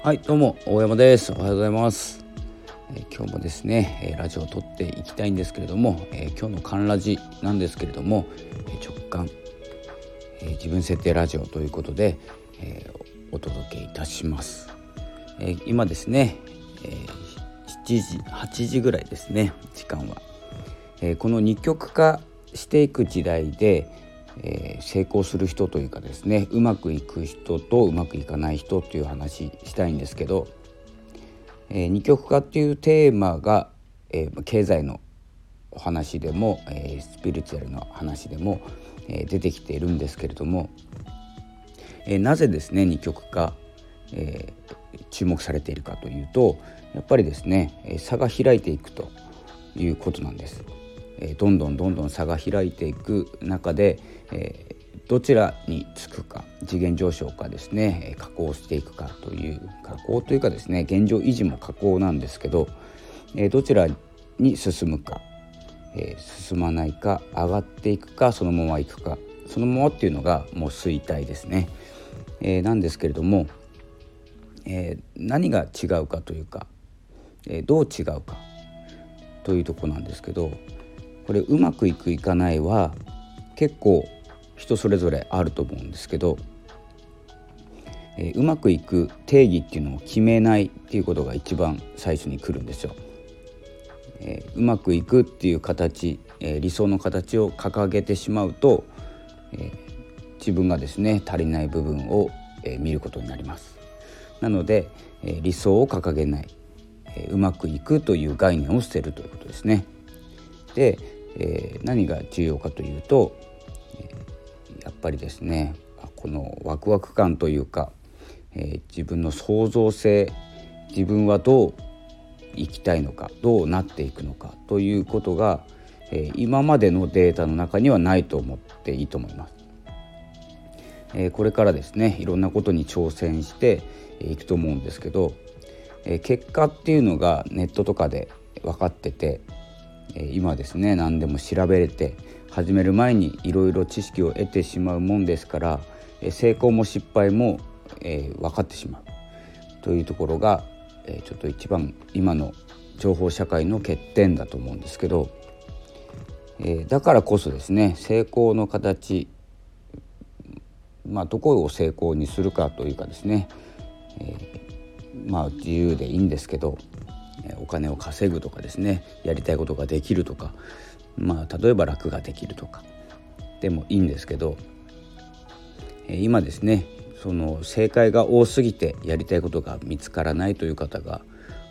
はいどうも大山です。おはようございます、えー、今日もですね、えー、ラジオを撮っていきたいんですけれども、えー、今日のカンラジなんですけれども、え直感、え自分設定ラジオということで、えお届けいたします、え今ですね、え7時8時ぐらいですね時間は、えこの二極化していく時代でえー、成功する人というかですねうまくいく人とうまくいかない人っていう話したいんですけど、えー、二極化っていうテーマが、えー、経済のお話でも、えー、スピリチュアルの話でも、えー、出てきているんですけれども、えー、なぜですね二極化、えー、注目されているかというとやっぱりですね差が開いていくということなんです。えどんどんどんどん差が開いていく中で、えどちらにつくか次元上昇かですね加工していくかという加工というかですね現状維持も加工なんですけど、えどちらに進むか、え進まないか上がっていくかそのままいくかそのままっていうのがもう衰退ですね、えなんですけれども、え何が違うかというか、えどう違うかというとこなんですけどこれうまくいくいかないは結構人それぞれあると思うんですけど、えー、うまくいく定義っていうのを決めないっていうことが一番最初に来るんですよ。えー、うまくいくっていう形、えー、理想の形を掲げてしまうと、え自分がですね足りない部分を、え見ることになります。なので、え理想を掲げない、えうまくいくという概念を捨てるということですね。で、えー、何が重要かというと、えー、やっぱりですねこのワクワク感というか、えー、自分の創造性自分はどう生きたいのかどうなっていくのかということが、え今までのデータの中にはないと思っていいと思います。えこれからですねいろんなことに挑戦していくと思うんですけど、え結果っていうのがネットとかで分かってて今ですね何でも調べれて始める前にいろいろ知識を得てしまうもんですから成功も失敗も、えー、分かってしまう。というところが、えー、ちょっと一番今の情報社会の欠点だと思うんですけど、えー、だからこそですね成功の形まあどこを成功にするかというかですね、え、まあ自由でいいんですけどお金を稼ぐとかですねやりたいことができるとかまあ例えば楽ができるとか。でもいいんですけど今ですねその正解が多すぎてやりたいことが見つからないという方が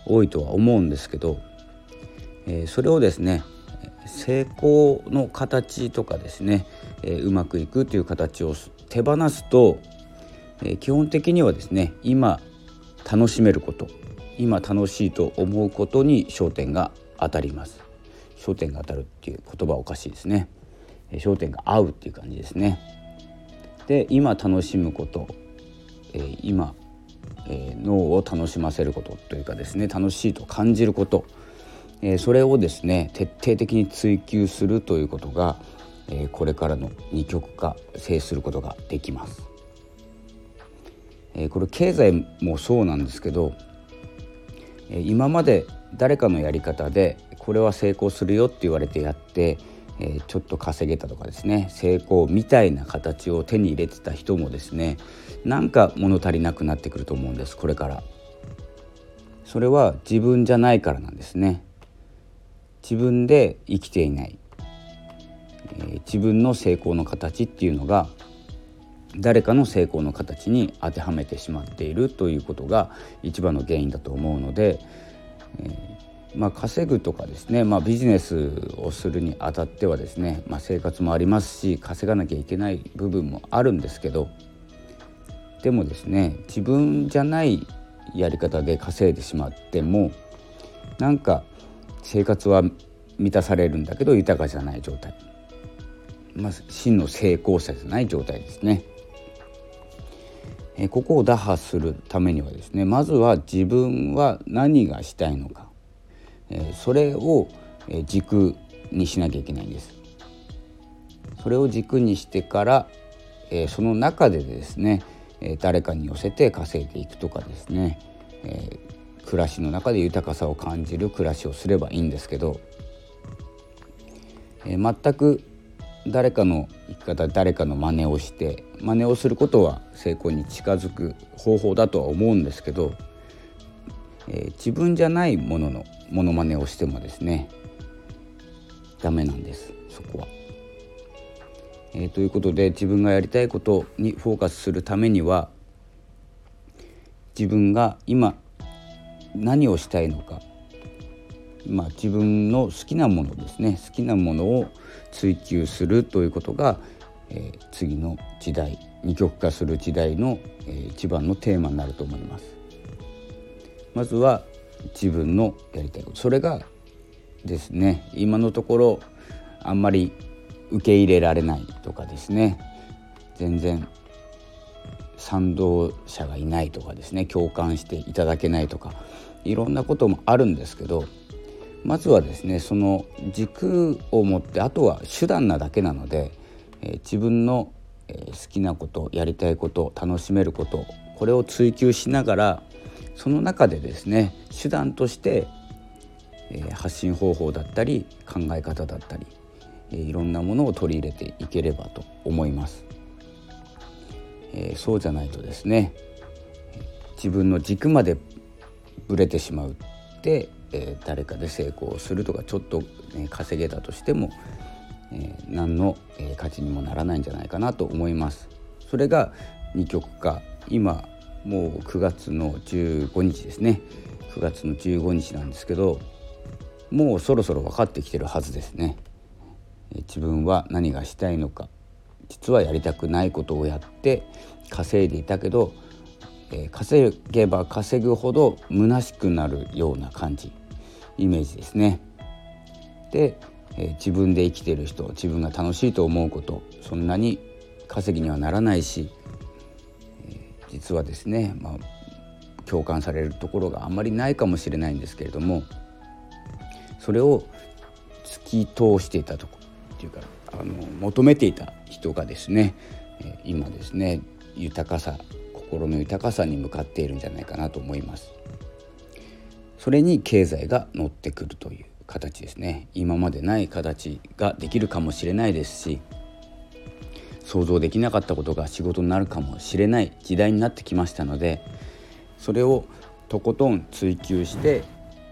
多いとは思うんですけどそれをですね成功の形とかですねうまくいくという形を手放すと基本的にはですね今楽しめること。今楽しいと思うことに焦点が当たります。焦点が当たるっていう言葉おかしいですね。焦点が合うっていう感じですね。で今楽しむこと、えー、今、えー、脳を楽しませることというかですね。楽しいと感じること、えー、それをですね徹底的に追求するということが、えー、これからの二極化制することができます。えー、これ経済もそうなんですけど今まで誰かのやり方でこれは成功するよって言われてやって、えちょっと稼げたとかですね成功みたいな形を手に入れてた人もですねなんか物足りなくなってくると思うんですこれから。それは自分じゃないからなんですね。自分で生きていない、え自分の成功の形っていうのが誰かの成功の形に当てはめてしまっているということが一番の原因だと思うので、えー、まあ、稼ぐとかですね、まあ、ビジネスをするにあたってはですね、まあ、生活もありますし稼がなきゃいけない部分もあるんですけどでもですね自分じゃないやり方で稼いでしまってもなんか生活は満たされるんだけど豊かじゃない状態、まあ、真の成功者じゃない状態ですね。えここを打破するためにはですねまずは自分は何がしたいのか、えそれを軸にしなきゃいけないんです。それを軸にしてから、えその中でですね誰かに寄せて稼いでいくとかですねえ、暮らしの中で豊かさを感じる暮らしをすればいいんですけど、え、全く誰かの方誰かの真似をして真似をすることは成功に近づく方法だとは思うんですけど、えー、自分じゃないもののモノマネをしてもですねダメなんですそこは。えー、ということで自分がやりたいことにフォーカスするためには自分が今何をしたいのか、まあ、自分の好きなものですね好きなものを追求するということが、えー、次の時代二極化する時代の、えー、一番のテーマになると思います。まずは自分のやりたいこと。それがですね今のところあんまり受け入れられないとかですね。全然賛同者がいないとかですね。共感していただけないとか。いろんなこともあるんですけどまずはですねその軸を持ってあとは手段なだけなので、え、自分の、え、好きなことやりたいこと楽しめることこれを追求しながらその中でですね手段として、え、発信方法だったり考え方だったり、え、いろんなものを取り入れていければと思います。え、そうじゃないとですね自分の軸までぶれてしまうってえ、誰かで成功するとかちょっと、ね、稼げたとしても、えー、何の、えー、価値にもならないんじゃないかなと思います。それが二極化今もう9月の15日ですね9月の15日なんですけどもうそろそろ分かってきてるはずですね。自分は何がしたいのか実はやりたくないことをやって稼いでいたけどえー、稼げば稼ぐほど虚しくなるような感じイメージですね。で、え、自分で生きてる人自分が楽しいと思うことそんなに稼ぎにはならないし、え、実はですね、まあ、共感されるところがあんまりないかもしれないんですけれどもそれを突き通していたとこっていうかあの求めていた人がですね、え今ですね豊かさ心の豊かさに向かっているんじゃないかなと思います。それに経済が乗ってくるという形ですね。今までない形ができるかもしれないですし想像できなかったことが仕事になるかもしれない時代になってきましたのでそれをとことん追求して、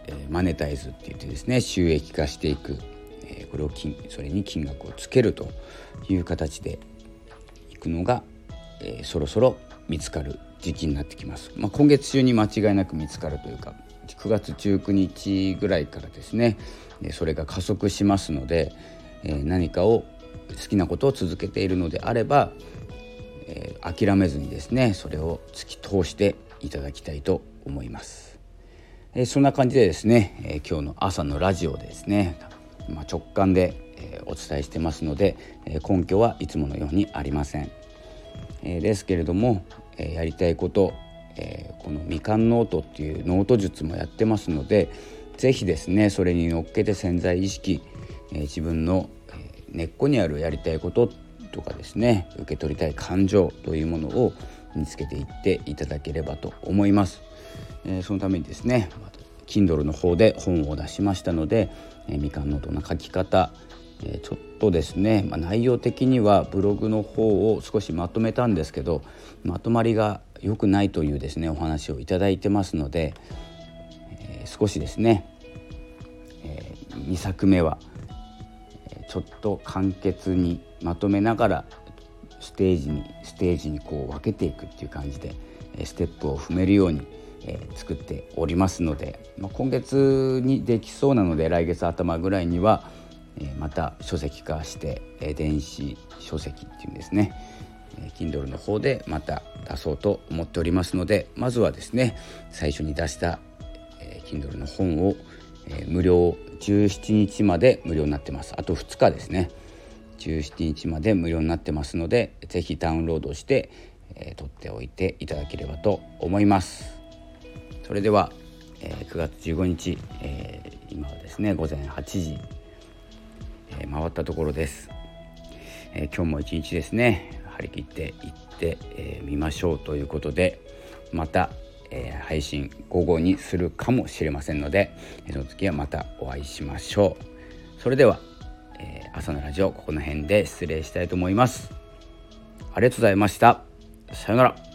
えー、マネタイズって言ってですね収益化していく、えー、これを金それに金額をつけるという形でいくのが、えー、そろそろ見つかる時期になってきます、まあ、今月中に間違いなく見つかるというか9月19日ぐらいからですねそれが加速しますので何かを好きなことを続けているのであれば諦めずにですねそれを突き通していただきたいと思いますそんな感じでですね今日の朝のラジオですね直感でお伝えしてますので根拠はいつものようにありません。ですけれども、やりたいこと、えー、このみかんノートっていうノート術もやってますので是非ですねそれに乗っけて潜在意識、え自分の、根っこにあるやりたいこととかですね受け取りたい感情というものを身につけていっていただければと思います。えそのためにですね Kindle の方で本を出しましたので、えみかんノートの書き方えちょっとですね、まあ、内容的にはブログの方を少しまとめたんですけどまとまりが良くないというですねお話をいただいてますので、えー、少しですね、えー、2作目はちょっと簡潔にまとめながらステージにステージにこう分けていくっていう感じでステップを踏めるようにえー、作っておりますので、まあ、今月にできそうなので来月頭ぐらいには、えまた書籍化して、え電子書籍っていうんですね、Kindle の方でまた出そうと思っておりますのでまずはですね最初に出した、え Kindle の本を、え無料17日まで無料になってます。あと2日ですね。17日まで無料になってますので是非ダウンロードして、えー、取っておいていただければと思います。それでは、えー、9月15日、えー、今はですね午前8時え回ったところです、え今日も一日ですね。張り切っていってみ、えー、ましょうということでまた、えー、配信午後にするかもしれませんのでその時はまたお会いしましょう。それでは、えー、朝のラジオここの辺で失礼したいと思います。ありがとうございました。さようなら。